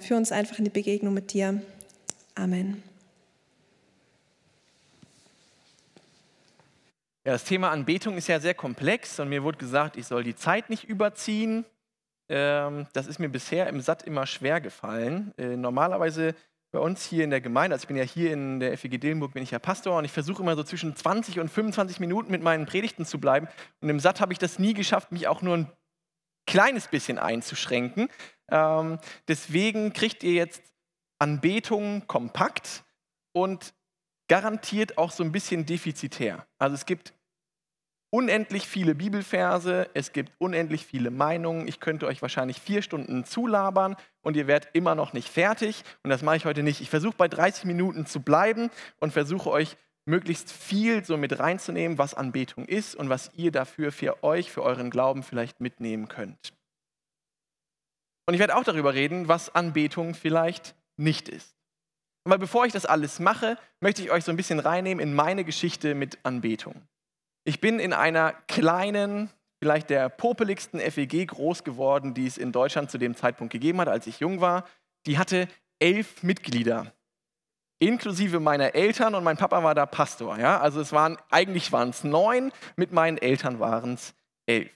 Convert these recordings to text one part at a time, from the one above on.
für uns einfach in die Begegnung mit dir. Amen. Ja, das Thema Anbetung ist ja sehr komplex und mir wurde gesagt, ich soll die Zeit nicht überziehen. Ähm, das ist mir bisher im Satt immer schwer gefallen. Äh, normalerweise bei uns hier in der Gemeinde, also ich bin ja hier in der FEG Dillenburg, bin ich ja Pastor und ich versuche immer so zwischen 20 und 25 Minuten mit meinen Predigten zu bleiben. Und im Satt habe ich das nie geschafft, mich auch nur ein kleines bisschen einzuschränken. Ähm, deswegen kriegt ihr jetzt Anbetung kompakt und garantiert auch so ein bisschen defizitär. Also es gibt unendlich viele Bibelverse, es gibt unendlich viele Meinungen. Ich könnte euch wahrscheinlich vier Stunden zulabern und ihr werdet immer noch nicht fertig. Und das mache ich heute nicht. Ich versuche bei 30 Minuten zu bleiben und versuche euch möglichst viel so mit reinzunehmen, was Anbetung ist und was ihr dafür für euch, für euren Glauben vielleicht mitnehmen könnt. Und ich werde auch darüber reden, was Anbetung vielleicht nicht ist. Aber bevor ich das alles mache, möchte ich euch so ein bisschen reinnehmen in meine Geschichte mit Anbetung. Ich bin in einer kleinen, vielleicht der popeligsten FEG groß geworden, die es in Deutschland zu dem Zeitpunkt gegeben hat, als ich jung war. Die hatte elf Mitglieder, inklusive meiner Eltern und mein Papa war da Pastor. Ja? Also es waren, eigentlich waren es neun, mit meinen Eltern waren es elf.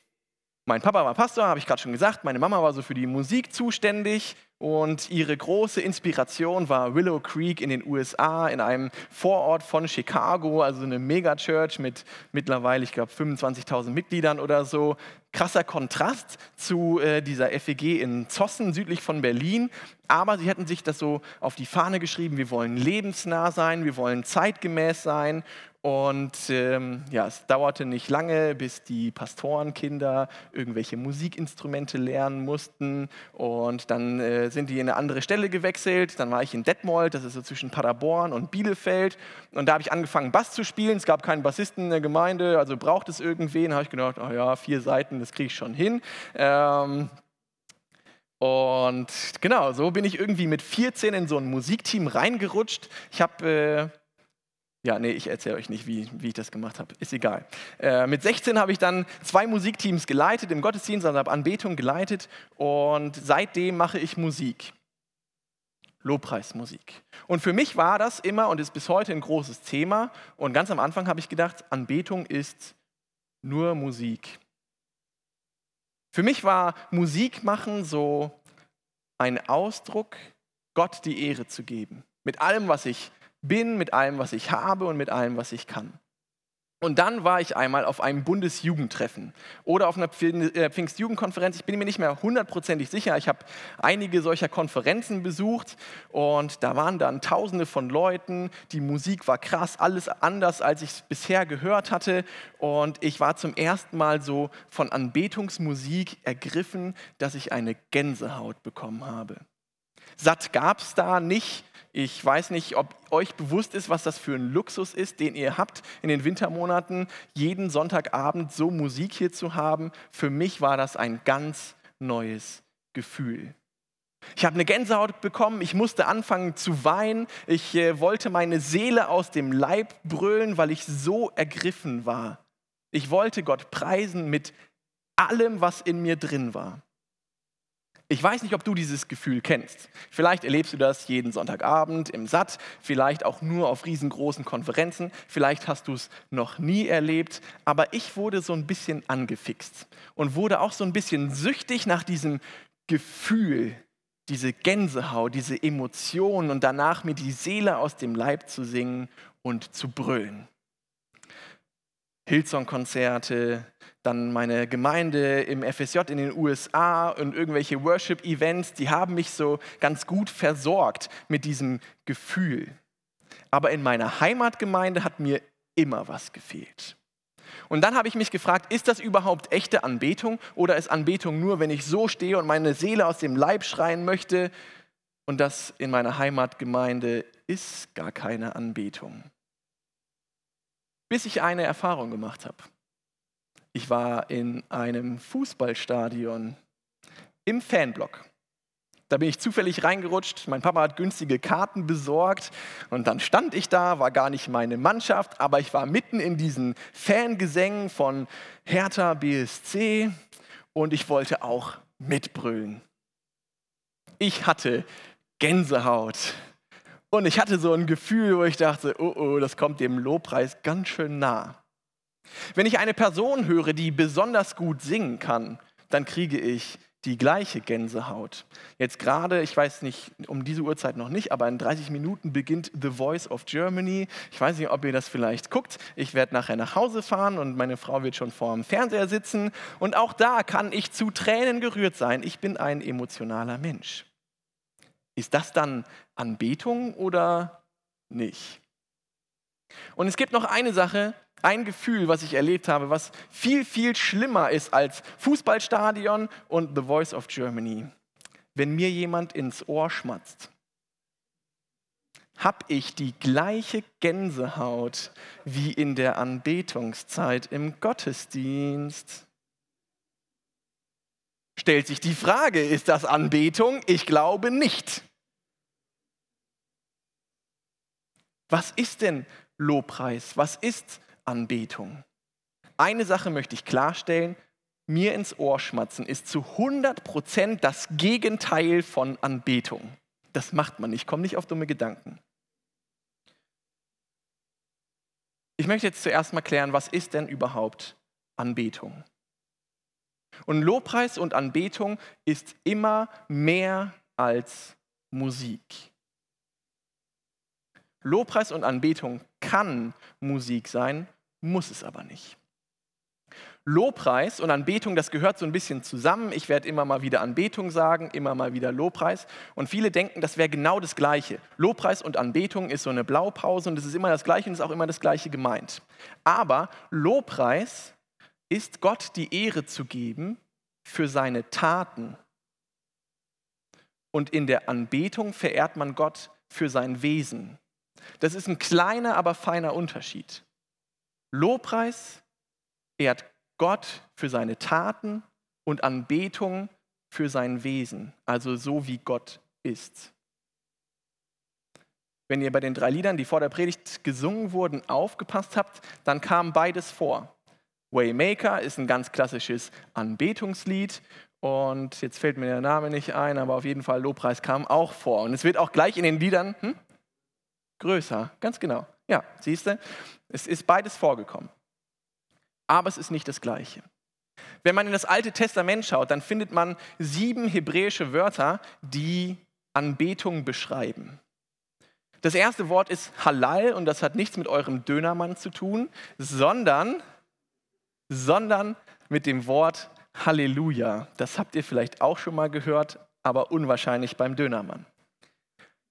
Mein Papa war Pastor, habe ich gerade schon gesagt. Meine Mama war so für die Musik zuständig und ihre große Inspiration war Willow Creek in den USA, in einem Vorort von Chicago, also eine Megachurch mit mittlerweile, ich glaube, 25.000 Mitgliedern oder so. Krasser Kontrast zu äh, dieser FEG in Zossen, südlich von Berlin. Aber sie hatten sich das so auf die Fahne geschrieben, wir wollen lebensnah sein, wir wollen zeitgemäß sein. Und ähm, ja, es dauerte nicht lange, bis die Pastorenkinder irgendwelche Musikinstrumente lernen mussten. Und dann äh, sind die in eine andere Stelle gewechselt. Dann war ich in Detmold, das ist so zwischen Paderborn und Bielefeld. Und da habe ich angefangen, Bass zu spielen. Es gab keinen Bassisten in der Gemeinde, also braucht es irgendwen. Da habe ich gedacht, oh ja, vier Seiten, das kriege ich schon hin. Ähm, und genau, so bin ich irgendwie mit 14 in so ein Musikteam reingerutscht. Ich habe äh, ja, nee, ich erzähle euch nicht, wie, wie ich das gemacht habe. Ist egal. Äh, mit 16 habe ich dann zwei Musikteams geleitet, im Gottesdienst, also habe Anbetung geleitet und seitdem mache ich Musik. Lobpreismusik. Und für mich war das immer und ist bis heute ein großes Thema. Und ganz am Anfang habe ich gedacht, Anbetung ist nur Musik. Für mich war Musik machen so ein Ausdruck, Gott die Ehre zu geben. Mit allem, was ich bin, mit allem, was ich habe und mit allem, was ich kann. Und dann war ich einmal auf einem Bundesjugendtreffen oder auf einer äh, Pfingstjugendkonferenz. Ich bin mir nicht mehr hundertprozentig sicher. Ich habe einige solcher Konferenzen besucht und da waren dann Tausende von Leuten. Die Musik war krass, alles anders, als ich es bisher gehört hatte. Und ich war zum ersten Mal so von Anbetungsmusik ergriffen, dass ich eine Gänsehaut bekommen habe. Satt gab es da nicht ich weiß nicht, ob euch bewusst ist, was das für ein Luxus ist, den ihr habt in den Wintermonaten, jeden Sonntagabend so Musik hier zu haben. Für mich war das ein ganz neues Gefühl. Ich habe eine Gänsehaut bekommen, ich musste anfangen zu weinen, ich äh, wollte meine Seele aus dem Leib brüllen, weil ich so ergriffen war. Ich wollte Gott preisen mit allem, was in mir drin war. Ich weiß nicht, ob du dieses Gefühl kennst. Vielleicht erlebst du das jeden Sonntagabend im Satt, vielleicht auch nur auf riesengroßen Konferenzen, vielleicht hast du es noch nie erlebt, aber ich wurde so ein bisschen angefixt und wurde auch so ein bisschen süchtig nach diesem Gefühl, diese Gänsehaut, diese Emotionen und danach mir die Seele aus dem Leib zu singen und zu brüllen. Hillsong-Konzerte, dann meine Gemeinde im FSJ in den USA und irgendwelche Worship-Events, die haben mich so ganz gut versorgt mit diesem Gefühl. Aber in meiner Heimatgemeinde hat mir immer was gefehlt. Und dann habe ich mich gefragt, ist das überhaupt echte Anbetung oder ist Anbetung nur, wenn ich so stehe und meine Seele aus dem Leib schreien möchte? Und das in meiner Heimatgemeinde ist gar keine Anbetung. Bis ich eine Erfahrung gemacht habe. Ich war in einem Fußballstadion im Fanblock. Da bin ich zufällig reingerutscht. Mein Papa hat günstige Karten besorgt und dann stand ich da, war gar nicht meine Mannschaft, aber ich war mitten in diesen Fangesängen von Hertha BSC und ich wollte auch mitbrüllen. ich hatte Gänsehaut. Und ich hatte so ein Gefühl, wo ich dachte, oh oh, das kommt dem Lobpreis ganz schön nah. Wenn ich eine Person höre, die besonders gut singen kann, dann kriege ich die gleiche Gänsehaut. Jetzt gerade, ich weiß nicht, um diese Uhrzeit noch nicht, aber in 30 Minuten beginnt The Voice of Germany. Ich weiß nicht, ob ihr das vielleicht guckt. Ich werde nachher nach Hause fahren und meine Frau wird schon vor dem Fernseher sitzen. Und auch da kann ich zu Tränen gerührt sein. Ich bin ein emotionaler Mensch. Ist das dann Anbetung oder nicht? Und es gibt noch eine Sache, ein Gefühl, was ich erlebt habe, was viel, viel schlimmer ist als Fußballstadion und The Voice of Germany. Wenn mir jemand ins Ohr schmatzt, habe ich die gleiche Gänsehaut wie in der Anbetungszeit im Gottesdienst. Stellt sich die Frage, ist das Anbetung? Ich glaube nicht. Was ist denn Lobpreis? Was ist Anbetung. Eine Sache möchte ich klarstellen, mir ins Ohr schmatzen ist zu 100% das Gegenteil von Anbetung. Das macht man nicht, komm nicht auf dumme Gedanken. Ich möchte jetzt zuerst mal klären, was ist denn überhaupt Anbetung? Und Lobpreis und Anbetung ist immer mehr als Musik. Lobpreis und Anbetung kann Musik sein, muss es aber nicht. Lobpreis und Anbetung, das gehört so ein bisschen zusammen. Ich werde immer mal wieder Anbetung sagen, immer mal wieder Lobpreis. Und viele denken, das wäre genau das Gleiche. Lobpreis und Anbetung ist so eine Blaupause und es ist immer das Gleiche und ist auch immer das Gleiche gemeint. Aber Lobpreis ist Gott die Ehre zu geben für seine Taten. Und in der Anbetung verehrt man Gott für sein Wesen. Das ist ein kleiner, aber feiner Unterschied. Lobpreis ehrt Gott für seine Taten und Anbetung für sein Wesen, also so wie Gott ist. Wenn ihr bei den drei Liedern, die vor der Predigt gesungen wurden, aufgepasst habt, dann kam beides vor. Waymaker ist ein ganz klassisches Anbetungslied und jetzt fällt mir der Name nicht ein, aber auf jeden Fall Lobpreis kam auch vor. Und es wird auch gleich in den Liedern, hm? Größer, ganz genau. Ja, siehst du, es ist beides vorgekommen. Aber es ist nicht das Gleiche. Wenn man in das Alte Testament schaut, dann findet man sieben hebräische Wörter, die Anbetung beschreiben. Das erste Wort ist Halal und das hat nichts mit eurem Dönermann zu tun, sondern, sondern mit dem Wort Halleluja. Das habt ihr vielleicht auch schon mal gehört, aber unwahrscheinlich beim Dönermann.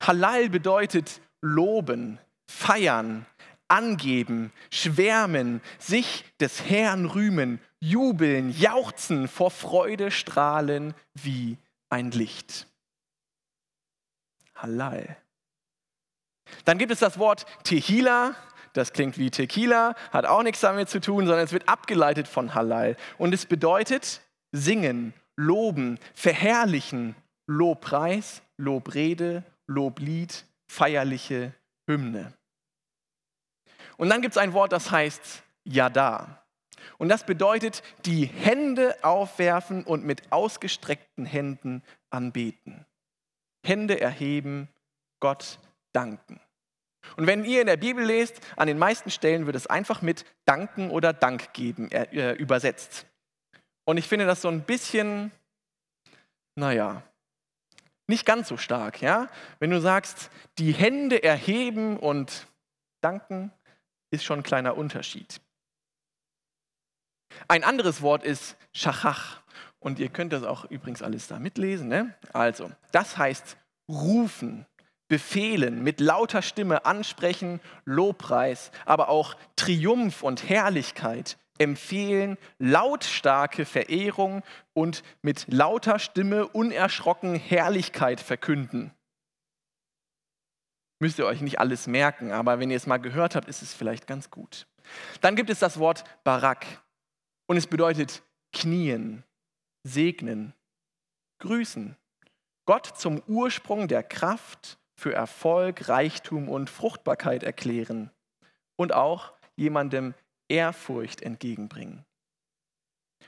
Halal bedeutet loben, feiern, angeben, schwärmen, sich des Herrn rühmen, jubeln, jauchzen, vor Freude strahlen wie ein Licht. Halal. Dann gibt es das Wort Tehila. Das klingt wie Tequila, hat auch nichts damit zu tun, sondern es wird abgeleitet von Halal. Und es bedeutet singen, loben, verherrlichen, Lobpreis, Lobrede, Loblied, feierliche Hymne. Und dann gibt es ein Wort, das heißt Yada. Und das bedeutet die Hände aufwerfen und mit ausgestreckten Händen anbeten. Hände erheben, Gott danken. Und wenn ihr in der Bibel lest, an den meisten Stellen wird es einfach mit danken oder Dank geben äh, übersetzt. Und ich finde das so ein bisschen, naja, nicht ganz so stark. Ja? Wenn du sagst, die Hände erheben und danken, ist schon ein kleiner Unterschied. Ein anderes Wort ist Schachach. Und ihr könnt das auch übrigens alles da mitlesen. Ne? Also, das heißt rufen, befehlen, mit lauter Stimme ansprechen, Lobpreis, aber auch Triumph und Herrlichkeit, empfehlen lautstarke Verehrung und mit lauter Stimme unerschrocken Herrlichkeit verkünden. Müsst ihr euch nicht alles merken, aber wenn ihr es mal gehört habt, ist es vielleicht ganz gut. Dann gibt es das Wort Barak und es bedeutet knien, segnen, grüßen. Gott zum Ursprung der Kraft für Erfolg, Reichtum und Fruchtbarkeit erklären und auch jemandem Ehrfurcht entgegenbringen.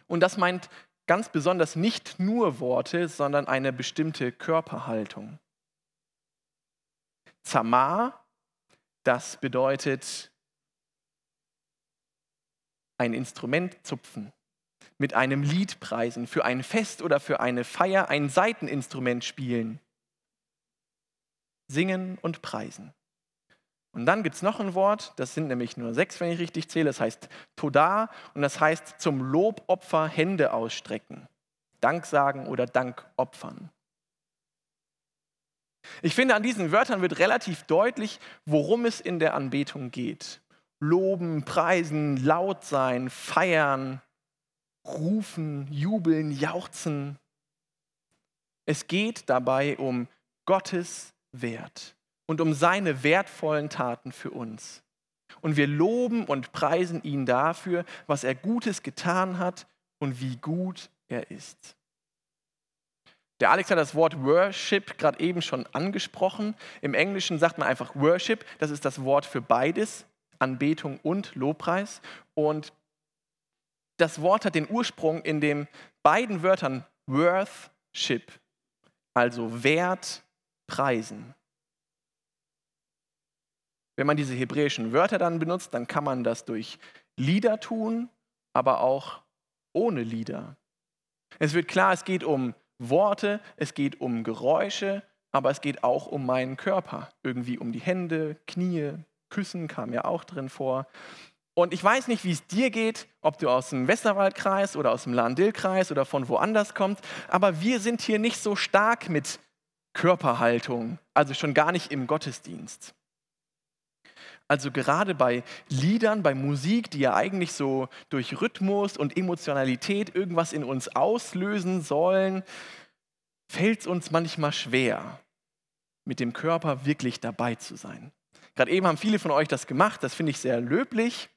Und das meint ganz besonders nicht nur Worte, sondern eine bestimmte Körperhaltung. Zamar, das bedeutet ein Instrument zupfen, mit einem Lied preisen, für ein Fest oder für eine Feier ein Saiteninstrument spielen, singen und preisen. Und dann gibt es noch ein Wort, das sind nämlich nur sechs, wenn ich richtig zähle, das heißt Toda und das heißt zum Lobopfer Hände ausstrecken, Dank sagen oder Dank opfern. Ich finde, an diesen Wörtern wird relativ deutlich, worum es in der Anbetung geht. Loben, preisen, laut sein, feiern, rufen, jubeln, jauchzen. Es geht dabei um Gottes Wert und um seine wertvollen Taten für uns. Und wir loben und preisen ihn dafür, was er Gutes getan hat und wie gut er ist. Der Alex hat das Wort Worship gerade eben schon angesprochen. Im Englischen sagt man einfach Worship. Das ist das Wort für beides, Anbetung und Lobpreis. Und das Wort hat den Ursprung in den beiden Wörtern Worthship, also Wert, Preisen. Wenn man diese hebräischen Wörter dann benutzt, dann kann man das durch Lieder tun, aber auch ohne Lieder. Es wird klar, es geht um Worte, es geht um Geräusche, aber es geht auch um meinen Körper. Irgendwie um die Hände, Knie, Küssen kam ja auch drin vor. Und ich weiß nicht, wie es dir geht, ob du aus dem Westerwaldkreis oder aus dem Lahn-Dill-Kreis oder von woanders kommst, aber wir sind hier nicht so stark mit Körperhaltung, also schon gar nicht im Gottesdienst. Also gerade bei Liedern, bei Musik, die ja eigentlich so durch Rhythmus und Emotionalität irgendwas in uns auslösen sollen, fällt es uns manchmal schwer, mit dem Körper wirklich dabei zu sein. Gerade eben haben viele von euch das gemacht, das finde ich sehr löblich.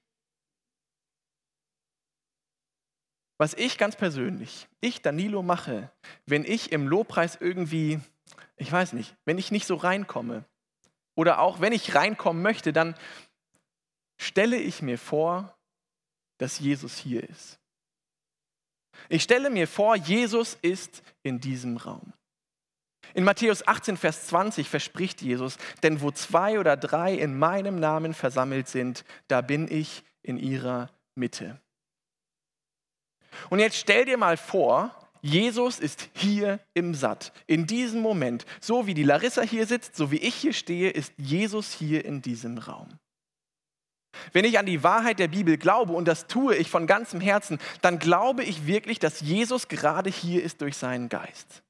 Was ich ganz persönlich, ich Danilo mache, wenn ich im Lobpreis irgendwie, ich weiß nicht, wenn ich nicht so reinkomme, oder auch wenn ich reinkommen möchte, dann stelle ich mir vor, dass Jesus hier ist. Ich stelle mir vor, Jesus ist in diesem Raum. In Matthäus 18, Vers 20 verspricht Jesus, denn wo zwei oder drei in meinem Namen versammelt sind, da bin ich in ihrer Mitte. Und jetzt stell dir mal vor, Jesus ist hier im Satt, in diesem Moment. So wie die Larissa hier sitzt, so wie ich hier stehe, ist Jesus hier in diesem Raum. Wenn ich an die Wahrheit der Bibel glaube, und das tue ich von ganzem Herzen, dann glaube ich wirklich, dass Jesus gerade hier ist durch seinen Geist.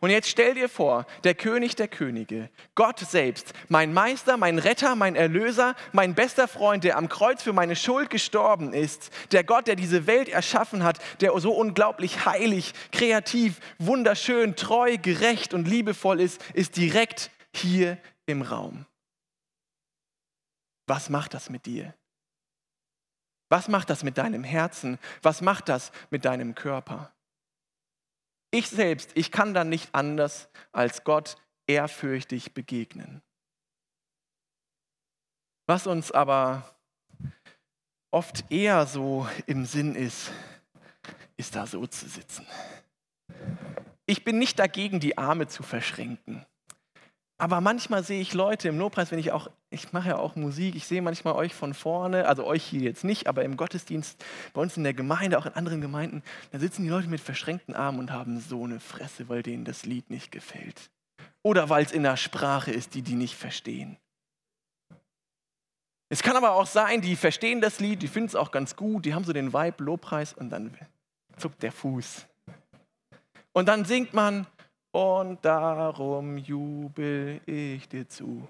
Und jetzt stell dir vor, der König der Könige, Gott selbst, mein Meister, mein Retter, mein Erlöser, mein bester Freund, der am Kreuz für meine Schuld gestorben ist, der Gott, der diese Welt erschaffen hat, der so unglaublich heilig, kreativ, wunderschön, treu, gerecht und liebevoll ist, ist direkt hier im Raum. Was macht das mit dir? Was macht das mit deinem Herzen? Was macht das mit deinem Körper? Ich selbst, ich kann dann nicht anders als Gott ehrfürchtig begegnen. Was uns aber oft eher so im Sinn ist, ist da so zu sitzen. Ich bin nicht dagegen, die Arme zu verschränken. Aber manchmal sehe ich Leute im Lobpreis, wenn ich auch, ich mache ja auch Musik, ich sehe manchmal euch von vorne, also euch hier jetzt nicht, aber im Gottesdienst, bei uns in der Gemeinde, auch in anderen Gemeinden, da sitzen die Leute mit verschränkten Armen und haben so eine Fresse, weil denen das Lied nicht gefällt. Oder weil es in der Sprache ist, die die nicht verstehen. Es kann aber auch sein, die verstehen das Lied, die finden es auch ganz gut, die haben so den Vibe Lobpreis und dann zuckt der Fuß. Und dann singt man, und darum jubel ich dir zu,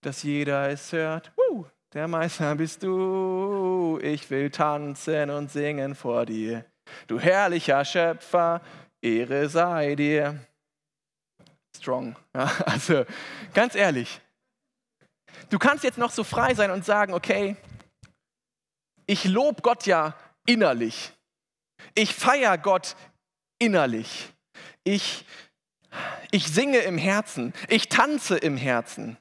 dass jeder es hört. Uh, der Meister bist du, ich will tanzen und singen vor dir. Du herrlicher Schöpfer, Ehre sei dir. Strong. Ja, also ganz ehrlich, du kannst jetzt noch so frei sein und sagen, okay, ich lobe Gott ja innerlich. Ich feiere Gott innerlich. Ich ich singe im Herzen, ich tanze im Herzen.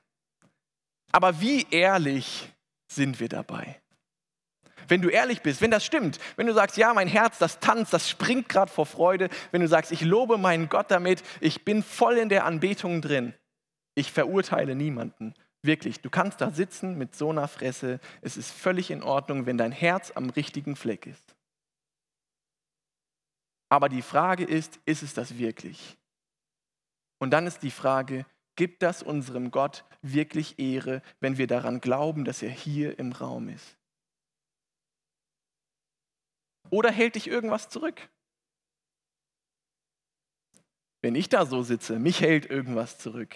Aber wie ehrlich sind wir dabei? Wenn du ehrlich bist, wenn das stimmt, wenn du sagst, ja, mein Herz, das tanzt, das springt gerade vor Freude, wenn du sagst, ich lobe meinen Gott damit, ich bin voll in der Anbetung drin, ich verurteile niemanden. Wirklich, du kannst da sitzen mit so einer Fresse, es ist völlig in Ordnung, wenn dein Herz am richtigen Fleck ist. Aber die Frage ist, ist es das wirklich? Und dann ist die Frage, gibt das unserem Gott wirklich Ehre, wenn wir daran glauben, dass er hier im Raum ist? Oder hält dich irgendwas zurück? Wenn ich da so sitze, mich hält irgendwas zurück.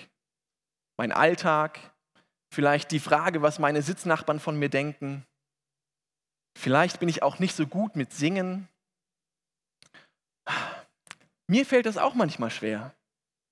Mein Alltag, vielleicht die Frage, was meine Sitznachbarn von mir denken. Vielleicht bin ich auch nicht so gut mit Singen. Mir fällt das auch manchmal schwer.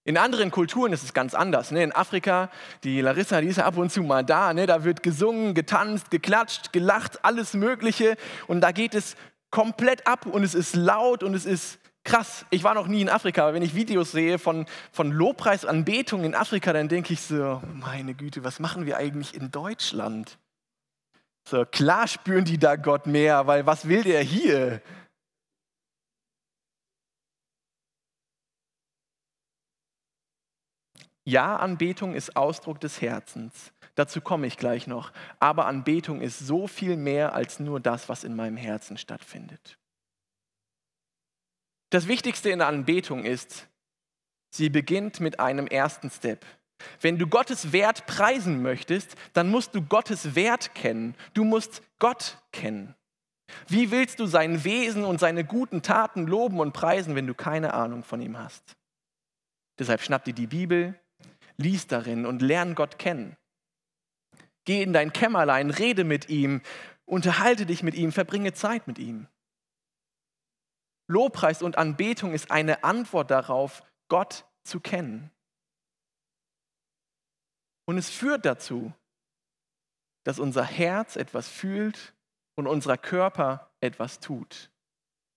In anderen Kulturen ist es ganz anders. Ne? In Afrika, die Larissa, die ist ja ab und zu mal da, ne? da wird gesungen, getanzt, geklatscht, gelacht, alles Mögliche. Und da geht es komplett ab und es ist laut und es ist krass. Ich war noch nie in Afrika, aber wenn ich Videos sehe von, von Lobpreisanbetung in Afrika, dann denke ich so, meine Güte, was machen wir eigentlich in Deutschland? So, klar spüren die da Gott mehr, weil was will der hier? Ja, Anbetung ist Ausdruck des Herzens. Dazu komme ich gleich noch. Aber Anbetung ist so viel mehr als nur das, was in meinem Herzen stattfindet. Das Wichtigste in der Anbetung ist, sie beginnt mit einem ersten Step. Wenn du Gottes Wert preisen möchtest, dann musst du Gottes Wert kennen. Du musst Gott kennen. Wie willst du sein Wesen und seine guten Taten loben und preisen, wenn du keine Ahnung von ihm hast? Deshalb schnapp dir die Bibel, lies darin und lern Gott kennen. Geh in dein Kämmerlein, rede mit ihm, unterhalte dich mit ihm, verbringe Zeit mit ihm. Lobpreis und Anbetung ist eine Antwort darauf, Gott zu kennen. Und es führt dazu, dass unser Herz etwas fühlt und unser Körper etwas tut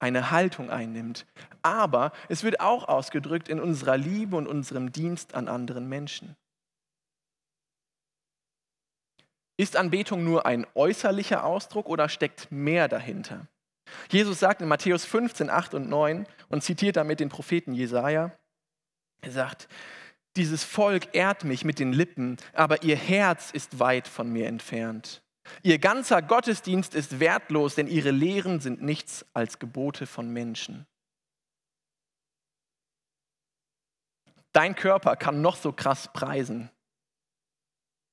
eine Haltung einnimmt. Aber es wird auch ausgedrückt in unserer Liebe und unserem Dienst an anderen Menschen. Ist Anbetung nur ein äußerlicher Ausdruck oder steckt mehr dahinter? Jesus sagt in Matthäus 15, 8 und 9 und zitiert damit den Propheten Jesaja. Er sagt: Dieses Volk ehrt mich mit den Lippen, aber ihr Herz ist weit von mir entfernt. Ihr ganzer Gottesdienst ist wertlos, denn ihre Lehren sind nichts als Gebote von Menschen. Dein Körper kann noch so krass preisen.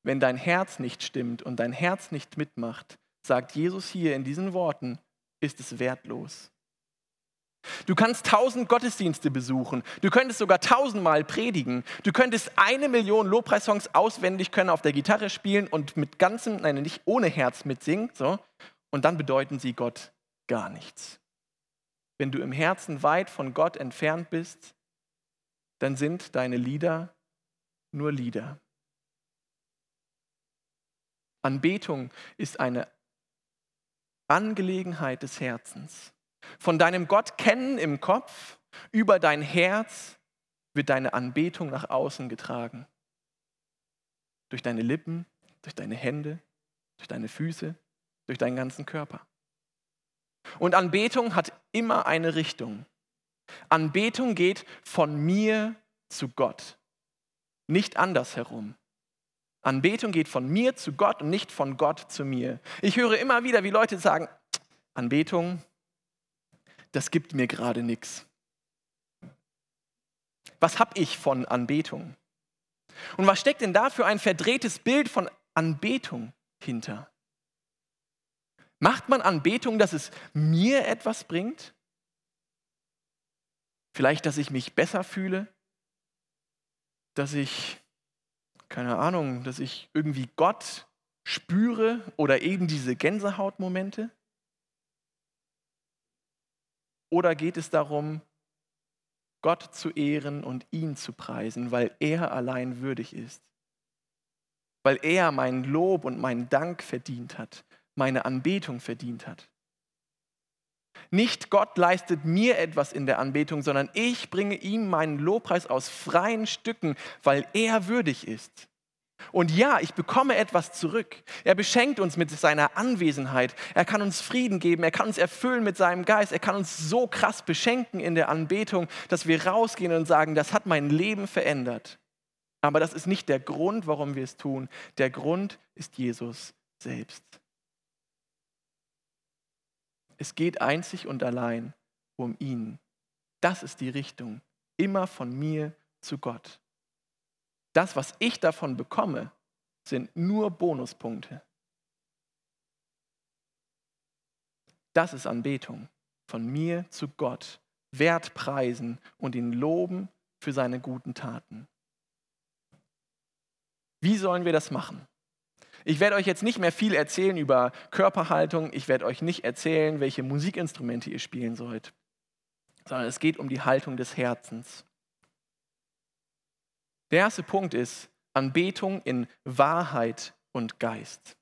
Wenn dein Herz nicht stimmt und dein Herz nicht mitmacht, sagt Jesus hier in diesen Worten, ist es wertlos. Du kannst tausend Gottesdienste besuchen. Du könntest sogar tausendmal predigen. Du könntest eine Million Lobpreissongs auswendig können, auf der Gitarre spielen und mit ganzem, nein, nicht ohne Herz mitsingen. So. Und dann bedeuten sie Gott gar nichts. Wenn du im Herzen weit von Gott entfernt bist, dann sind deine Lieder nur Lieder. Anbetung ist eine Angelegenheit des Herzens. Von deinem Gott kennen im Kopf über dein Herz wird deine Anbetung nach außen getragen. Durch deine Lippen, durch deine Hände, durch deine Füße, durch deinen ganzen Körper. Und Anbetung hat immer eine Richtung. Anbetung geht von mir zu Gott, nicht andersherum. Anbetung geht von mir zu Gott und nicht von Gott zu mir. Ich höre immer wieder, wie Leute sagen, Anbetung, das gibt mir gerade nichts. Was habe ich von Anbetung? Und was steckt denn da für ein verdrehtes Bild von Anbetung hinter? Macht man Anbetung, dass es mir etwas bringt? Vielleicht, dass ich mich besser fühle? Dass ich, keine Ahnung, dass ich irgendwie Gott spüre oder eben diese Gänsehautmomente? Oder geht es darum, Gott zu ehren und ihn zu preisen, weil er allein würdig ist? Weil er mein Lob und meinen Dank verdient hat, meine Anbetung verdient hat. Nicht Gott leistet mir etwas in der Anbetung, sondern ich bringe ihm meinen Lobpreis aus freien Stücken, weil er würdig ist. Und ja, ich bekomme etwas zurück. Er beschenkt uns mit seiner Anwesenheit. Er kann uns Frieden geben. Er kann uns erfüllen mit seinem Geist. Er kann uns so krass beschenken in der Anbetung, dass wir rausgehen und sagen, das hat mein Leben verändert. Aber das ist nicht der Grund, warum wir es tun. Der Grund ist Jesus selbst. Es geht einzig und allein um ihn. Das ist die Richtung. Immer von mir zu Gott. Das, was ich davon bekomme, sind nur Bonuspunkte. Das ist Anbetung. Von mir zu Gott. Wert preisen und ihn loben für seine guten Taten. Wie sollen wir das machen? Ich werde euch jetzt nicht mehr viel erzählen über Körperhaltung. Ich werde euch nicht erzählen, welche Musikinstrumente ihr spielen sollt, sondern es geht um die Haltung des Herzens. Der erste Punkt ist Anbetung in Wahrheit und Geist.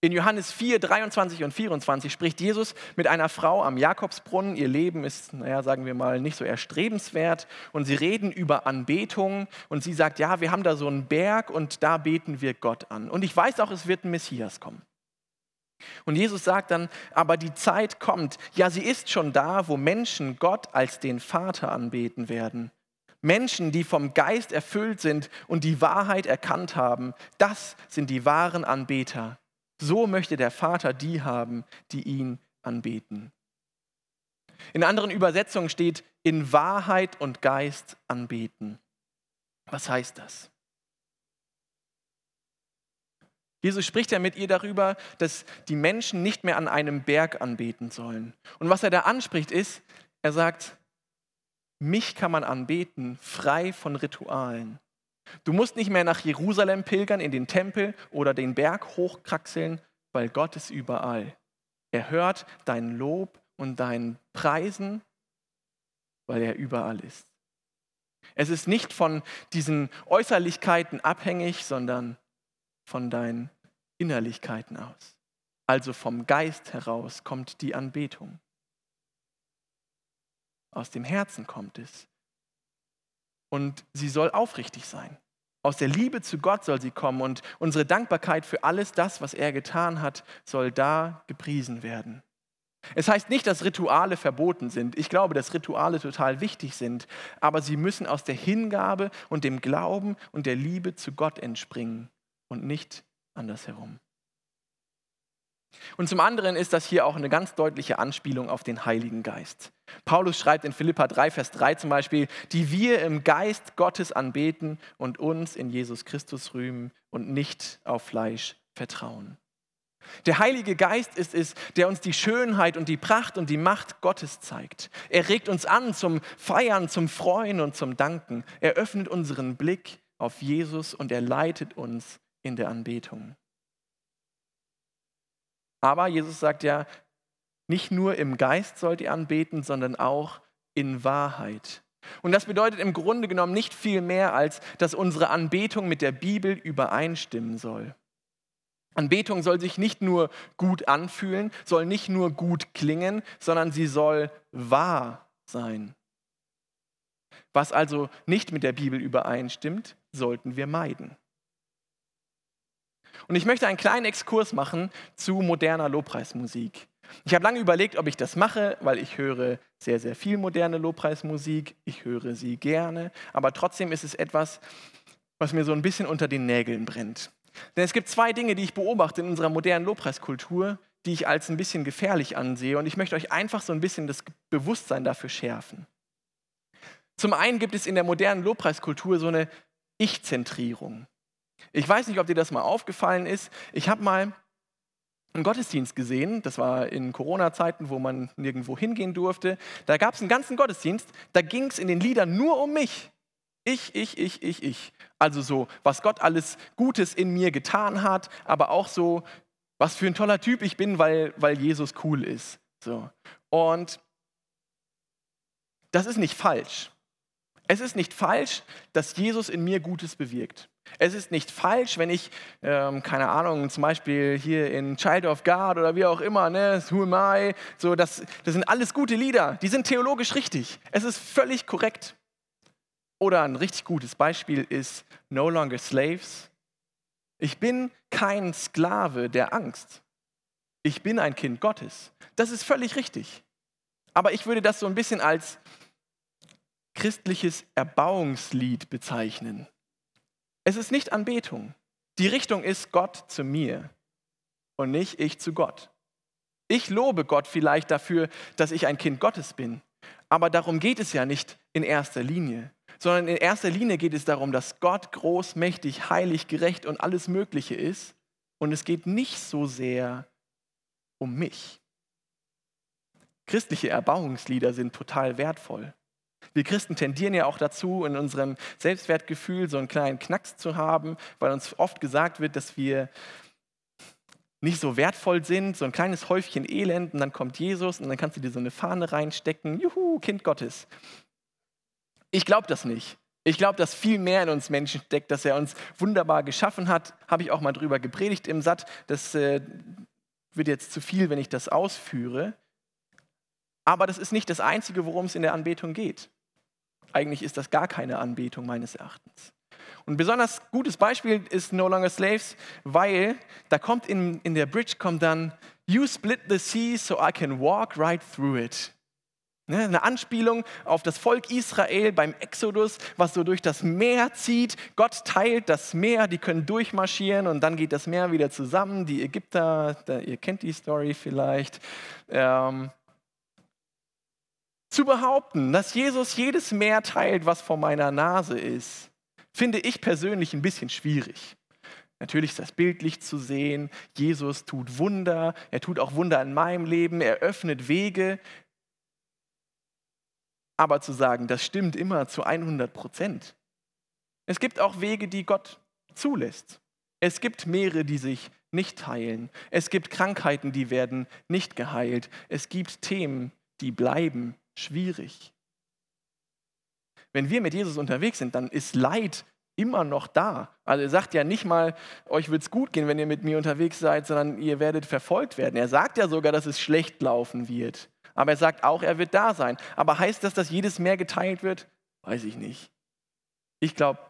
In Johannes 4, 23 und 24 spricht Jesus mit einer Frau am Jakobsbrunnen. Ihr Leben ist, naja, sagen wir mal, nicht so erstrebenswert. Und sie reden über Anbetung. Und sie sagt, ja, wir haben da so einen Berg und da beten wir Gott an. Und ich weiß auch, es wird ein Messias kommen. Und Jesus sagt dann, aber die Zeit kommt, ja, sie ist schon da, wo Menschen Gott als den Vater anbeten werden. Menschen, die vom Geist erfüllt sind und die Wahrheit erkannt haben, das sind die wahren Anbeter. So möchte der Vater die haben, die ihn anbeten. In anderen Übersetzungen steht in Wahrheit und Geist anbeten. Was heißt das? Jesus spricht ja mit ihr darüber, dass die Menschen nicht mehr an einem Berg anbeten sollen. Und was er da anspricht ist, er sagt, mich kann man anbeten, frei von Ritualen. Du musst nicht mehr nach Jerusalem pilgern, in den Tempel oder den Berg hochkraxeln, weil Gott ist überall. Er hört dein Lob und dein Preisen, weil er überall ist. Es ist nicht von diesen Äußerlichkeiten abhängig, sondern von deinen Innerlichkeiten aus. Also vom Geist heraus kommt die Anbetung. Aus dem Herzen kommt es. Und sie soll aufrichtig sein. Aus der Liebe zu Gott soll sie kommen und unsere Dankbarkeit für alles das, was er getan hat, soll da gepriesen werden. Es heißt nicht, dass Rituale verboten sind. Ich glaube, dass Rituale total wichtig sind, aber sie müssen aus der Hingabe und dem Glauben und der Liebe zu Gott entspringen und nicht andersherum. Und zum anderen ist das hier auch eine ganz deutliche Anspielung auf den Heiligen Geist. Paulus schreibt in Philippa 3, Vers 3 zum Beispiel, die wir im Geist Gottes anbeten und uns in Jesus Christus rühmen und nicht auf Fleisch vertrauen. Der Heilige Geist ist es, der uns die Schönheit und die Pracht und die Macht Gottes zeigt. Er regt uns an zum Feiern, zum Freuen und zum Danken. Er öffnet unseren Blick auf Jesus und er leitet uns in der Anbetung. Aber Jesus sagt ja, nicht nur im Geist sollt ihr anbeten, sondern auch in Wahrheit. Und das bedeutet im Grunde genommen nicht viel mehr, als dass unsere Anbetung mit der Bibel übereinstimmen soll. Anbetung soll sich nicht nur gut anfühlen, soll nicht nur gut klingen, sondern sie soll wahr sein. Was also nicht mit der Bibel übereinstimmt, sollten wir meiden. Und ich möchte einen kleinen Exkurs machen zu moderner Lobpreismusik. Ich habe lange überlegt, ob ich das mache, weil ich höre sehr, sehr viel moderne Lobpreismusik. Ich höre sie gerne, aber trotzdem ist es etwas, was mir so ein bisschen unter den Nägeln brennt. Denn es gibt zwei Dinge, die ich beobachte in unserer modernen Lobpreiskultur, die ich als ein bisschen gefährlich ansehe. Und ich möchte euch einfach so ein bisschen das Bewusstsein dafür schärfen. Zum einen gibt es in der modernen Lobpreiskultur so eine Ich-Zentrierung. Ich weiß nicht, ob dir das mal aufgefallen ist. Ich habe mal einen Gottesdienst gesehen, das war in Corona-Zeiten, wo man nirgendwo hingehen durfte. Da gab es einen ganzen Gottesdienst, da ging es in den Liedern nur um mich. Ich, ich, ich, ich, ich. Also so, was Gott alles Gutes in mir getan hat, aber auch so, was für ein toller Typ ich bin, weil, weil Jesus cool ist. So. Und das ist nicht falsch. Es ist nicht falsch, dass Jesus in mir Gutes bewirkt. Es ist nicht falsch, wenn ich, ähm, keine Ahnung, zum Beispiel hier in Child of God oder wie auch immer, ne, Who Am I, so, das, das sind alles gute Lieder, die sind theologisch richtig. Es ist völlig korrekt. Oder ein richtig gutes Beispiel ist No Longer Slaves Ich bin kein Sklave der Angst. Ich bin ein Kind Gottes. Das ist völlig richtig. Aber ich würde das so ein bisschen als christliches Erbauungslied bezeichnen. Es ist nicht Anbetung. Die Richtung ist Gott zu mir und nicht ich zu Gott. Ich lobe Gott vielleicht dafür, dass ich ein Kind Gottes bin. Aber darum geht es ja nicht in erster Linie, sondern in erster Linie geht es darum, dass Gott groß, mächtig, heilig, gerecht und alles Mögliche ist. Und es geht nicht so sehr um mich. Christliche Erbauungslieder sind total wertvoll. Wir Christen tendieren ja auch dazu, in unserem Selbstwertgefühl so einen kleinen Knacks zu haben, weil uns oft gesagt wird, dass wir nicht so wertvoll sind, so ein kleines Häufchen Elend und dann kommt Jesus und dann kannst du dir so eine Fahne reinstecken, juhu, Kind Gottes. Ich glaube das nicht. Ich glaube, dass viel mehr in uns Menschen steckt, dass er uns wunderbar geschaffen hat. Habe ich auch mal drüber gepredigt im Satt. Das äh, wird jetzt zu viel, wenn ich das ausführe. Aber das ist nicht das Einzige, worum es in der Anbetung geht. Eigentlich ist das gar keine Anbetung meines Erachtens. Und ein besonders gutes Beispiel ist No Longer Slaves, weil da kommt in, in der Bridge kommt dann You split the sea so I can walk right through it. Ne, eine Anspielung auf das Volk Israel beim Exodus, was so durch das Meer zieht. Gott teilt das Meer, die können durchmarschieren und dann geht das Meer wieder zusammen. Die Ägypter, ihr kennt die Story vielleicht. Ähm, zu behaupten, dass Jesus jedes Meer teilt, was vor meiner Nase ist, finde ich persönlich ein bisschen schwierig. Natürlich ist das bildlich zu sehen. Jesus tut Wunder. Er tut auch Wunder in meinem Leben. Er öffnet Wege. Aber zu sagen, das stimmt immer zu 100 Prozent. Es gibt auch Wege, die Gott zulässt. Es gibt Meere, die sich nicht heilen. Es gibt Krankheiten, die werden nicht geheilt. Es gibt Themen, die bleiben schwierig. Wenn wir mit Jesus unterwegs sind, dann ist Leid immer noch da. Also er sagt ja nicht mal, euch wird es gut gehen, wenn ihr mit mir unterwegs seid, sondern ihr werdet verfolgt werden. Er sagt ja sogar, dass es schlecht laufen wird. Aber er sagt auch, er wird da sein. Aber heißt das, dass jedes Meer geteilt wird? Weiß ich nicht. Ich glaube,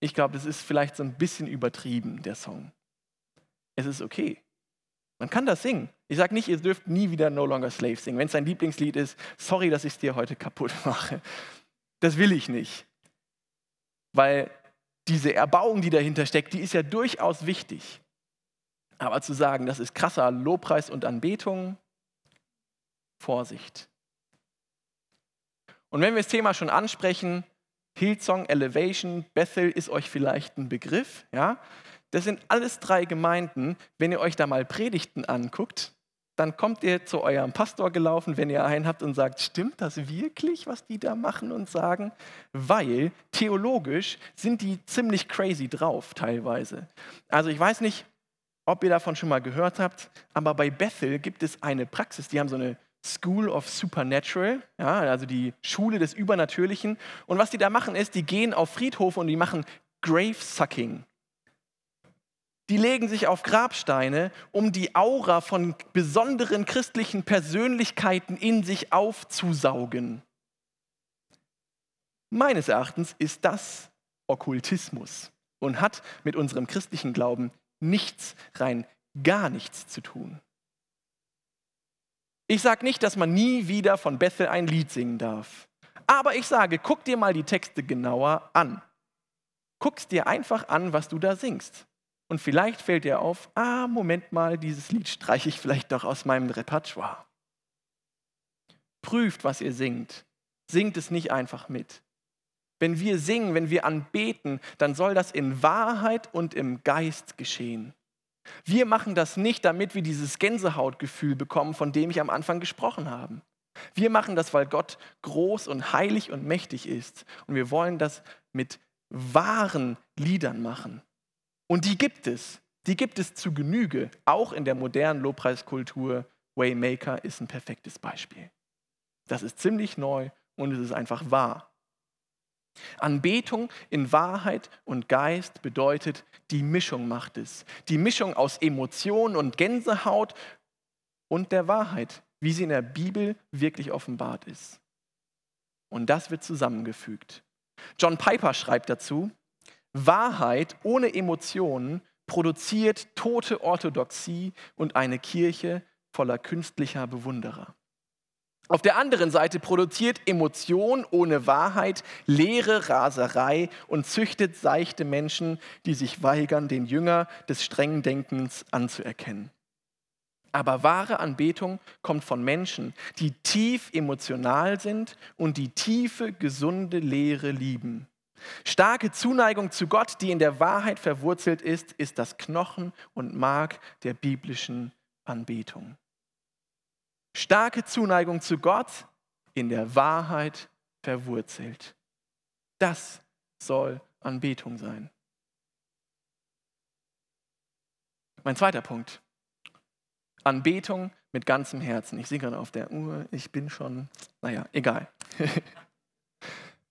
ich glaube, das ist vielleicht so ein bisschen übertrieben, der Song. Es ist okay. Man kann das singen. Ich sage nicht, ihr dürft nie wieder No Longer Slave singen. Wenn es dein Lieblingslied ist, sorry, dass ich es dir heute kaputt mache. Das will ich nicht. Weil diese Erbauung, die dahinter steckt, die ist ja durchaus wichtig. Aber zu sagen, das ist krasser Lobpreis und Anbetung, Vorsicht. Und wenn wir das Thema schon ansprechen, Hillsong, Elevation, Bethel ist euch vielleicht ein Begriff, ja? Das sind alles drei Gemeinden. Wenn ihr euch da mal Predigten anguckt, dann kommt ihr zu eurem Pastor gelaufen, wenn ihr einen habt und sagt, stimmt das wirklich, was die da machen und sagen? Weil theologisch sind die ziemlich crazy drauf teilweise. Also ich weiß nicht, ob ihr davon schon mal gehört habt, aber bei Bethel gibt es eine Praxis, die haben so eine School of Supernatural, ja, also die Schule des Übernatürlichen. Und was die da machen ist, die gehen auf Friedhofe und die machen Grave Sucking die legen sich auf Grabsteine, um die Aura von besonderen christlichen Persönlichkeiten in sich aufzusaugen. Meines Erachtens ist das Okkultismus und hat mit unserem christlichen Glauben nichts, rein gar nichts zu tun. Ich sage nicht, dass man nie wieder von Bethel ein Lied singen darf. Aber ich sage, guck dir mal die Texte genauer an. Guck's dir einfach an, was du da singst. Und vielleicht fällt dir auf, ah, Moment mal, dieses Lied streiche ich vielleicht doch aus meinem Repertoire. Prüft, was ihr singt. Singt es nicht einfach mit. Wenn wir singen, wenn wir anbeten, dann soll das in Wahrheit und im Geist geschehen. Wir machen das nicht, damit wir dieses Gänsehautgefühl bekommen, von dem ich am Anfang gesprochen habe. Wir machen das, weil Gott groß und heilig und mächtig ist. Und wir wollen das mit wahren Liedern machen. Und die gibt es. Die gibt es zu Genüge, auch in der modernen Lobpreiskultur. Waymaker ist ein perfektes Beispiel. Das ist ziemlich neu und es ist einfach wahr. Anbetung in Wahrheit und Geist bedeutet, die Mischung macht es. Die Mischung aus Emotion und Gänsehaut und der Wahrheit, wie sie in der Bibel wirklich offenbart ist. Und das wird zusammengefügt. John Piper schreibt dazu, Wahrheit ohne Emotionen produziert tote Orthodoxie und eine Kirche voller künstlicher Bewunderer. Auf der anderen Seite produziert Emotion ohne Wahrheit leere Raserei und züchtet seichte Menschen, die sich weigern, den Jünger des strengen Denkens anzuerkennen. Aber wahre Anbetung kommt von Menschen, die tief emotional sind und die tiefe, gesunde Lehre lieben. Starke Zuneigung zu Gott, die in der Wahrheit verwurzelt ist, ist das Knochen und Mark der biblischen Anbetung. Starke Zuneigung zu Gott, in der Wahrheit verwurzelt. Das soll Anbetung sein. Mein zweiter Punkt. Anbetung mit ganzem Herzen. Ich sehe gerade auf der Uhr, ich bin schon, naja, egal.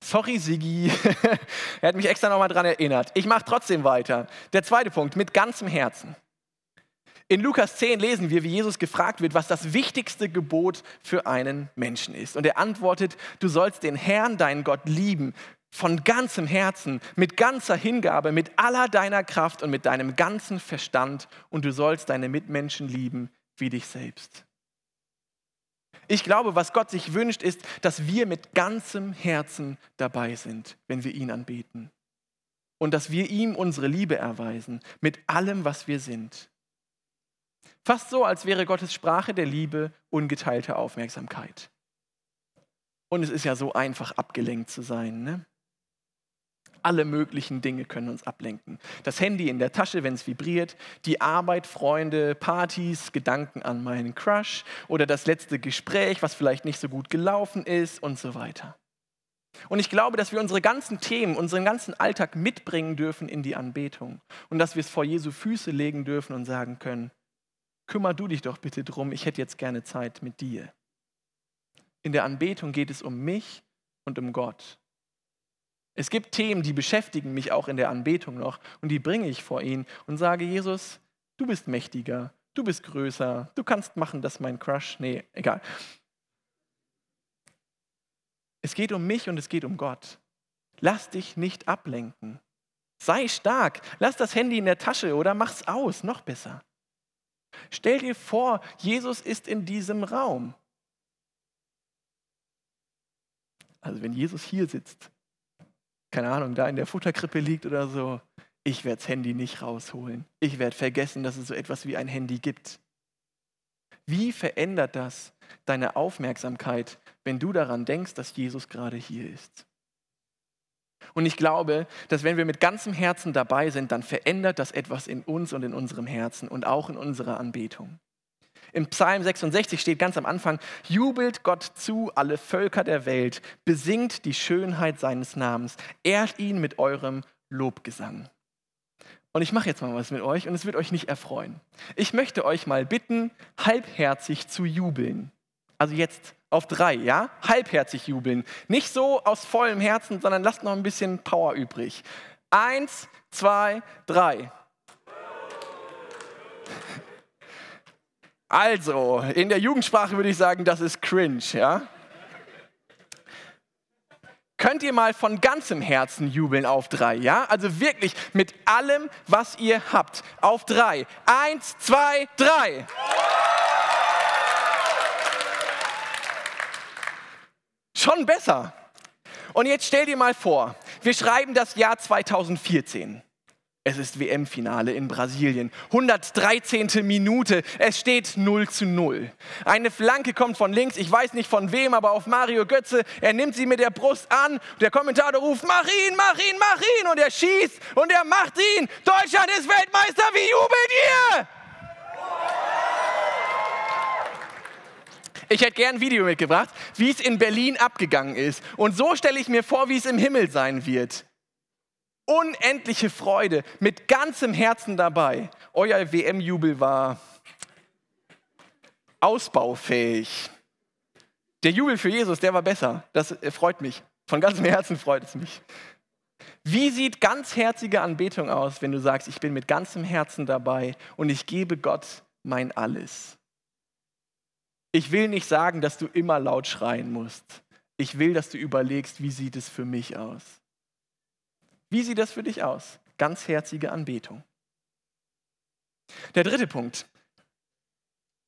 Sorry, Sigi. er hat mich extra nochmal dran erinnert. Ich mache trotzdem weiter. Der zweite Punkt, mit ganzem Herzen. In Lukas 10 lesen wir, wie Jesus gefragt wird, was das wichtigste Gebot für einen Menschen ist. Und er antwortet, du sollst den Herrn, deinen Gott, lieben, von ganzem Herzen, mit ganzer Hingabe, mit aller deiner Kraft und mit deinem ganzen Verstand. Und du sollst deine Mitmenschen lieben wie dich selbst. Ich glaube, was Gott sich wünscht, ist, dass wir mit ganzem Herzen dabei sind, wenn wir ihn anbeten. Und dass wir ihm unsere Liebe erweisen, mit allem, was wir sind. Fast so, als wäre Gottes Sprache der Liebe ungeteilte Aufmerksamkeit. Und es ist ja so einfach, abgelenkt zu sein. Ne? Alle möglichen Dinge können uns ablenken. Das Handy in der Tasche, wenn es vibriert, die Arbeit, Freunde, Partys, Gedanken an meinen Crush oder das letzte Gespräch, was vielleicht nicht so gut gelaufen ist und so weiter. Und ich glaube, dass wir unsere ganzen Themen, unseren ganzen Alltag mitbringen dürfen in die Anbetung und dass wir es vor Jesu Füße legen dürfen und sagen können, kümmer du dich doch bitte drum, ich hätte jetzt gerne Zeit mit dir. In der Anbetung geht es um mich und um Gott. Es gibt Themen, die beschäftigen mich auch in der Anbetung noch und die bringe ich vor ihn und sage, Jesus, du bist mächtiger, du bist größer, du kannst machen, dass mein Crush, nee, egal. Es geht um mich und es geht um Gott. Lass dich nicht ablenken. Sei stark. Lass das Handy in der Tasche oder mach's aus, noch besser. Stell dir vor, Jesus ist in diesem Raum. Also wenn Jesus hier sitzt, keine Ahnung, da in der Futterkrippe liegt oder so, ich werde das Handy nicht rausholen. Ich werde vergessen, dass es so etwas wie ein Handy gibt. Wie verändert das deine Aufmerksamkeit, wenn du daran denkst, dass Jesus gerade hier ist? Und ich glaube, dass wenn wir mit ganzem Herzen dabei sind, dann verändert das etwas in uns und in unserem Herzen und auch in unserer Anbetung. Im Psalm 66 steht ganz am Anfang, jubelt Gott zu, alle Völker der Welt, besingt die Schönheit seines Namens, ehrt ihn mit eurem Lobgesang. Und ich mache jetzt mal was mit euch und es wird euch nicht erfreuen. Ich möchte euch mal bitten, halbherzig zu jubeln. Also jetzt auf drei, ja? Halbherzig jubeln. Nicht so aus vollem Herzen, sondern lasst noch ein bisschen Power übrig. Eins, zwei, drei. Also, in der Jugendsprache würde ich sagen, das ist cringe, ja? Könnt ihr mal von ganzem Herzen jubeln auf drei, ja? Also wirklich mit allem, was ihr habt. Auf drei. Eins, zwei, drei. Schon besser. Und jetzt stell dir mal vor, wir schreiben das Jahr 2014. Es ist WM-Finale in Brasilien. 113. Minute. Es steht 0 zu 0. Eine Flanke kommt von links. Ich weiß nicht von wem, aber auf Mario Götze. Er nimmt sie mit der Brust an. Der Kommentator ruft, mach ihn, mach ihn, mach ihn. Und er schießt und er macht ihn. Deutschland ist Weltmeister. Wie jubelt ihr? Ich hätte gern ein Video mitgebracht, wie es in Berlin abgegangen ist. Und so stelle ich mir vor, wie es im Himmel sein wird unendliche Freude, mit ganzem Herzen dabei. Euer WM-Jubel war ausbaufähig. Der Jubel für Jesus, der war besser. Das äh, freut mich. Von ganzem Herzen freut es mich. Wie sieht ganzherzige Anbetung aus, wenn du sagst, ich bin mit ganzem Herzen dabei und ich gebe Gott mein Alles? Ich will nicht sagen, dass du immer laut schreien musst. Ich will, dass du überlegst, wie sieht es für mich aus? Wie sieht das für dich aus? Ganzherzige Anbetung. Der dritte Punkt,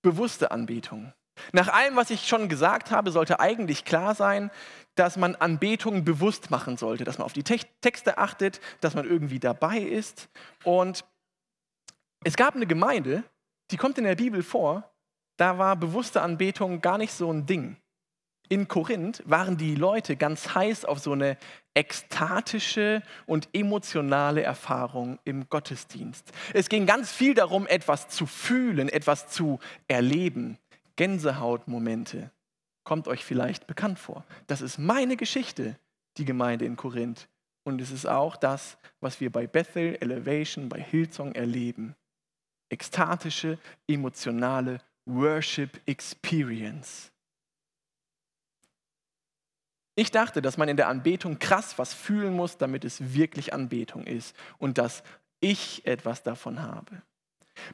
bewusste Anbetung. Nach allem, was ich schon gesagt habe, sollte eigentlich klar sein, dass man Anbetung bewusst machen sollte, dass man auf die Texte achtet, dass man irgendwie dabei ist. Und es gab eine Gemeinde, die kommt in der Bibel vor, da war bewusste Anbetung gar nicht so ein Ding. In Korinth waren die Leute ganz heiß auf so eine ekstatische und emotionale Erfahrung im Gottesdienst. Es ging ganz viel darum, etwas zu fühlen, etwas zu erleben. Gänsehautmomente. Kommt euch vielleicht bekannt vor. Das ist meine Geschichte, die Gemeinde in Korinth. Und es ist auch das, was wir bei Bethel, Elevation, bei Hillsong erleben. Ekstatische, emotionale Worship Experience. Ich dachte, dass man in der Anbetung krass was fühlen muss, damit es wirklich Anbetung ist und dass ich etwas davon habe.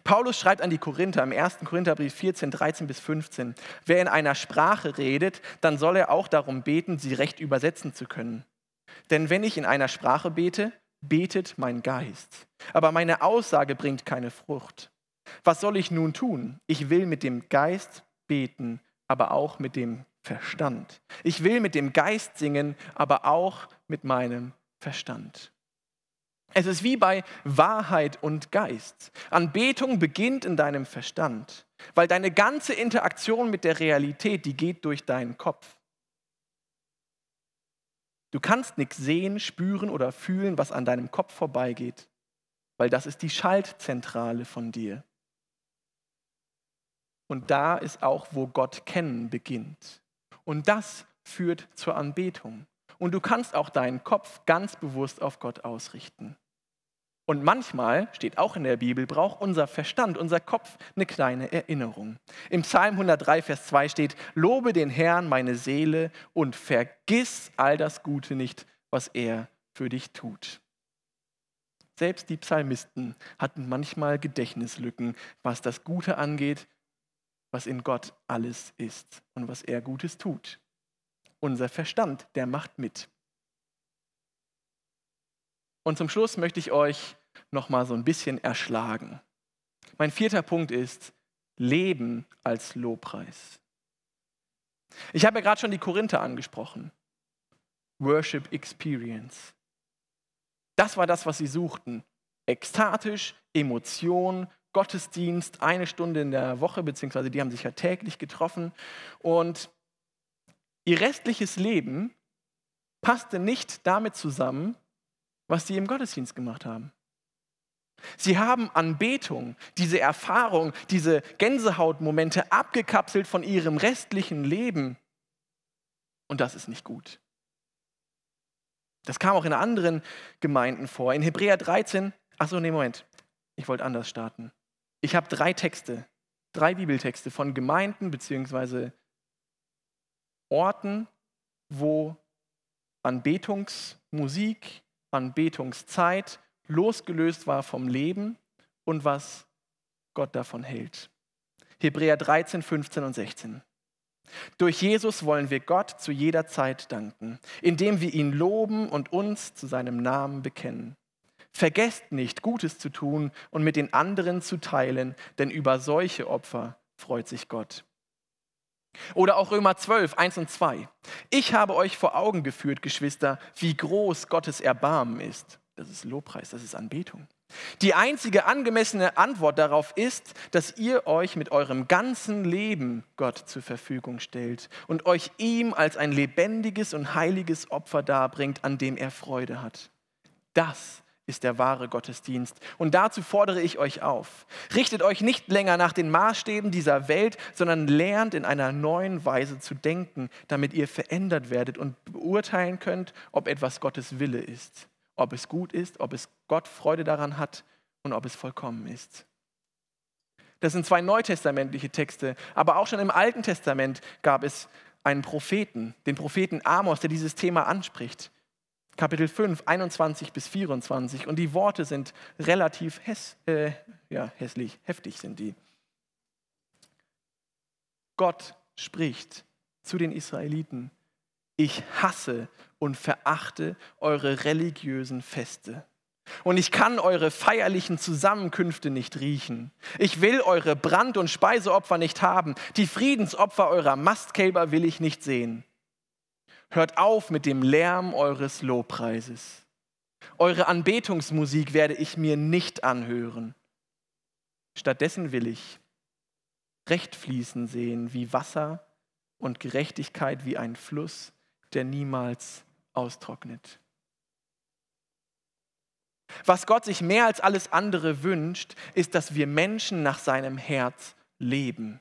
Paulus schreibt an die Korinther im 1. Korintherbrief 14, 13 bis 15, wer in einer Sprache redet, dann soll er auch darum beten, sie recht übersetzen zu können. Denn wenn ich in einer Sprache bete, betet mein Geist. Aber meine Aussage bringt keine Frucht. Was soll ich nun tun? Ich will mit dem Geist beten, aber auch mit dem Verstand. Ich will mit dem Geist singen, aber auch mit meinem Verstand. Es ist wie bei Wahrheit und Geist. Anbetung beginnt in deinem Verstand, weil deine ganze Interaktion mit der Realität, die geht durch deinen Kopf. Du kannst nichts sehen, spüren oder fühlen, was an deinem Kopf vorbeigeht, weil das ist die Schaltzentrale von dir. Und da ist auch, wo Gott kennen beginnt. Und das führt zur Anbetung. Und du kannst auch deinen Kopf ganz bewusst auf Gott ausrichten. Und manchmal, steht auch in der Bibel, braucht unser Verstand, unser Kopf eine kleine Erinnerung. Im Psalm 103, Vers 2 steht, Lobe den Herrn, meine Seele, und vergiss all das Gute nicht, was er für dich tut. Selbst die Psalmisten hatten manchmal Gedächtnislücken, was das Gute angeht, was in Gott alles ist und was er Gutes tut. Unser Verstand, der macht mit. Und zum Schluss möchte ich euch noch mal so ein bisschen erschlagen. Mein vierter Punkt ist Leben als Lobpreis. Ich habe ja gerade schon die Korinther angesprochen. Worship Experience. Das war das, was sie suchten. Ekstatisch, Emotion, Gottesdienst, eine Stunde in der Woche, beziehungsweise die haben sich ja täglich getroffen. Und ihr restliches Leben passte nicht damit zusammen, was sie im Gottesdienst gemacht haben. Sie haben Anbetung, diese Erfahrung, diese Gänsehautmomente abgekapselt von ihrem restlichen Leben. Und das ist nicht gut. Das kam auch in anderen Gemeinden vor. In Hebräer 13, achso, nee, Moment, ich wollte anders starten. Ich habe drei Texte, drei Bibeltexte von Gemeinden bzw. Orten, wo Anbetungsmusik Anbetungszeit losgelöst war vom Leben und was Gott davon hält. Hebräer 13, 15 und 16. Durch Jesus wollen wir Gott zu jeder Zeit danken, indem wir ihn loben und uns zu seinem Namen bekennen. Vergesst nicht, Gutes zu tun und mit den anderen zu teilen, denn über solche Opfer freut sich Gott. Oder auch Römer 12, 1 und 2. Ich habe euch vor Augen geführt, Geschwister, wie groß Gottes Erbarmen ist. Das ist Lobpreis, das ist Anbetung. Die einzige angemessene Antwort darauf ist, dass ihr euch mit eurem ganzen Leben Gott zur Verfügung stellt und euch ihm als ein lebendiges und heiliges Opfer darbringt, an dem er Freude hat. Das ist der wahre Gottesdienst. Und dazu fordere ich euch auf. Richtet euch nicht länger nach den Maßstäben dieser Welt, sondern lernt in einer neuen Weise zu denken, damit ihr verändert werdet und beurteilen könnt, ob etwas Gottes Wille ist, ob es gut ist, ob es Gott Freude daran hat und ob es vollkommen ist. Das sind zwei neutestamentliche Texte, aber auch schon im Alten Testament gab es einen Propheten, den Propheten Amos, der dieses Thema anspricht. Kapitel 5, 21 bis 24. Und die Worte sind relativ häss, äh, ja, hässlich, heftig sind die. Gott spricht zu den Israeliten, ich hasse und verachte eure religiösen Feste. Und ich kann eure feierlichen Zusammenkünfte nicht riechen. Ich will eure Brand- und Speiseopfer nicht haben. Die Friedensopfer eurer Mastkälber will ich nicht sehen. Hört auf mit dem Lärm eures Lobpreises. Eure Anbetungsmusik werde ich mir nicht anhören. Stattdessen will ich Recht fließen sehen wie Wasser und Gerechtigkeit wie ein Fluss, der niemals austrocknet. Was Gott sich mehr als alles andere wünscht, ist, dass wir Menschen nach seinem Herz leben.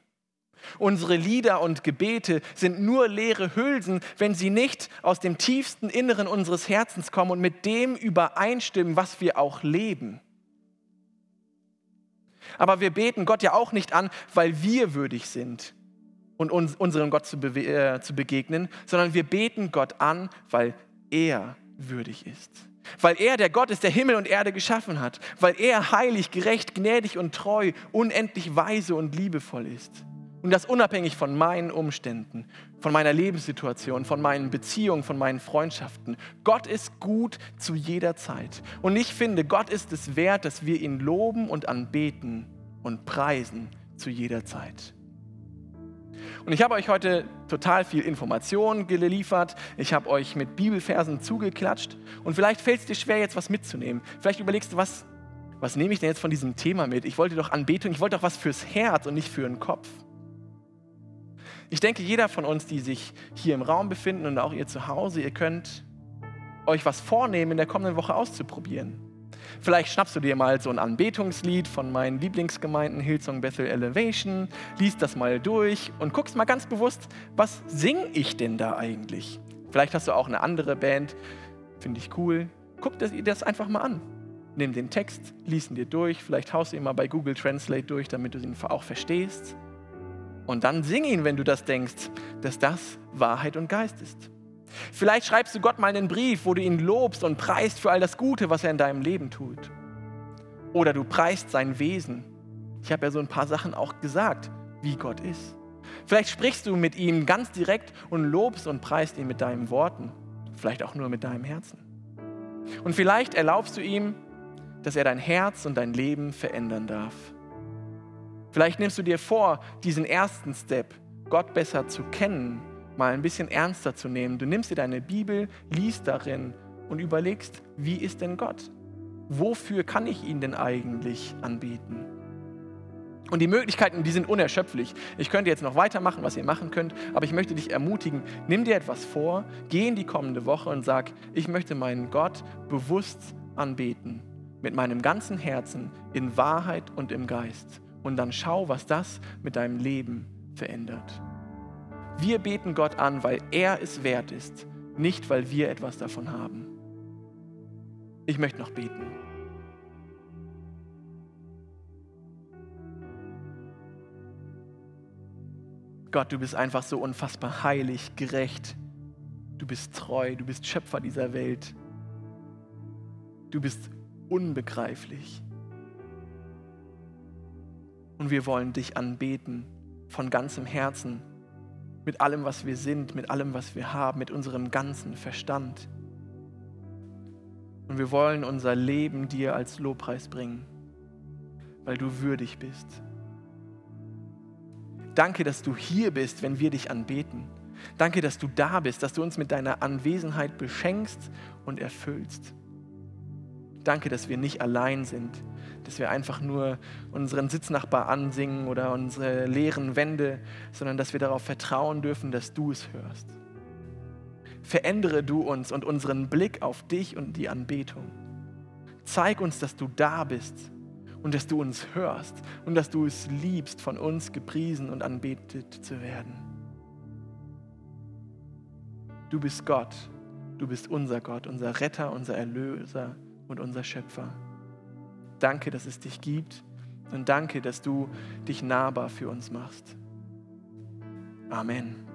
Unsere Lieder und Gebete sind nur leere Hülsen, wenn sie nicht aus dem tiefsten Inneren unseres Herzens kommen und mit dem übereinstimmen, was wir auch leben. Aber wir beten Gott ja auch nicht an, weil wir würdig sind und uns, unserem Gott zu, äh, zu begegnen, sondern wir beten Gott an, weil er würdig ist. Weil er der Gott ist, der Himmel und Erde geschaffen hat. Weil er heilig, gerecht, gnädig und treu, unendlich weise und liebevoll ist. Und das unabhängig von meinen Umständen, von meiner Lebenssituation, von meinen Beziehungen, von meinen Freundschaften. Gott ist gut zu jeder Zeit. Und ich finde, Gott ist es wert, dass wir ihn loben und anbeten und preisen zu jeder Zeit. Und ich habe euch heute total viel Information geliefert. Ich habe euch mit Bibelversen zugeklatscht. Und vielleicht fällt es dir schwer, jetzt was mitzunehmen. Vielleicht überlegst du, was, was nehme ich denn jetzt von diesem Thema mit? Ich wollte doch Anbetung, ich wollte doch was fürs Herz und nicht für den Kopf. Ich denke, jeder von uns, die sich hier im Raum befinden und auch ihr zu Hause, ihr könnt euch was vornehmen, in der kommenden Woche auszuprobieren. Vielleicht schnappst du dir mal so ein Anbetungslied von meinen Lieblingsgemeinden Hillsong Bethel Elevation, liest das mal durch und guckst mal ganz bewusst, was singe ich denn da eigentlich? Vielleicht hast du auch eine andere Band, finde ich cool. Guck dir das einfach mal an. Nimm den Text, lies ihn dir durch, vielleicht haust du ihn mal bei Google Translate durch, damit du ihn auch verstehst. Und dann sing ihn, wenn du das denkst, dass das Wahrheit und Geist ist. Vielleicht schreibst du Gott mal einen Brief, wo du ihn lobst und preist für all das Gute, was er in deinem Leben tut. Oder du preist sein Wesen. Ich habe ja so ein paar Sachen auch gesagt, wie Gott ist. Vielleicht sprichst du mit ihm ganz direkt und lobst und preist ihn mit deinen Worten. Vielleicht auch nur mit deinem Herzen. Und vielleicht erlaubst du ihm, dass er dein Herz und dein Leben verändern darf. Vielleicht nimmst du dir vor, diesen ersten Step, Gott besser zu kennen mal ein bisschen ernster zu nehmen. Du nimmst dir deine Bibel, liest darin und überlegst, wie ist denn Gott? Wofür kann ich ihn denn eigentlich anbieten? Und die Möglichkeiten, die sind unerschöpflich. Ich könnte jetzt noch weitermachen, was ihr machen könnt, aber ich möchte dich ermutigen, nimm dir etwas vor, geh in die kommende Woche und sag, ich möchte meinen Gott bewusst anbeten, mit meinem ganzen Herzen, in Wahrheit und im Geist. Und dann schau, was das mit deinem Leben verändert. Wir beten Gott an, weil er es wert ist, nicht weil wir etwas davon haben. Ich möchte noch beten. Gott, du bist einfach so unfassbar heilig, gerecht. Du bist treu, du bist Schöpfer dieser Welt. Du bist unbegreiflich. Und wir wollen dich anbeten von ganzem Herzen mit allem, was wir sind, mit allem, was wir haben, mit unserem ganzen Verstand. Und wir wollen unser Leben dir als Lobpreis bringen, weil du würdig bist. Danke, dass du hier bist, wenn wir dich anbeten. Danke, dass du da bist, dass du uns mit deiner Anwesenheit beschenkst und erfüllst. Danke, dass wir nicht allein sind, dass wir einfach nur unseren Sitznachbar ansingen oder unsere leeren Wände, sondern dass wir darauf vertrauen dürfen, dass du es hörst. Verändere du uns und unseren Blick auf dich und die Anbetung. Zeig uns, dass du da bist und dass du uns hörst und dass du es liebst, von uns gepriesen und anbetet zu werden. Du bist Gott, du bist unser Gott, unser Retter, unser Erlöser und unser Schöpfer. Danke, dass es dich gibt und danke, dass du dich nahbar für uns machst. Amen.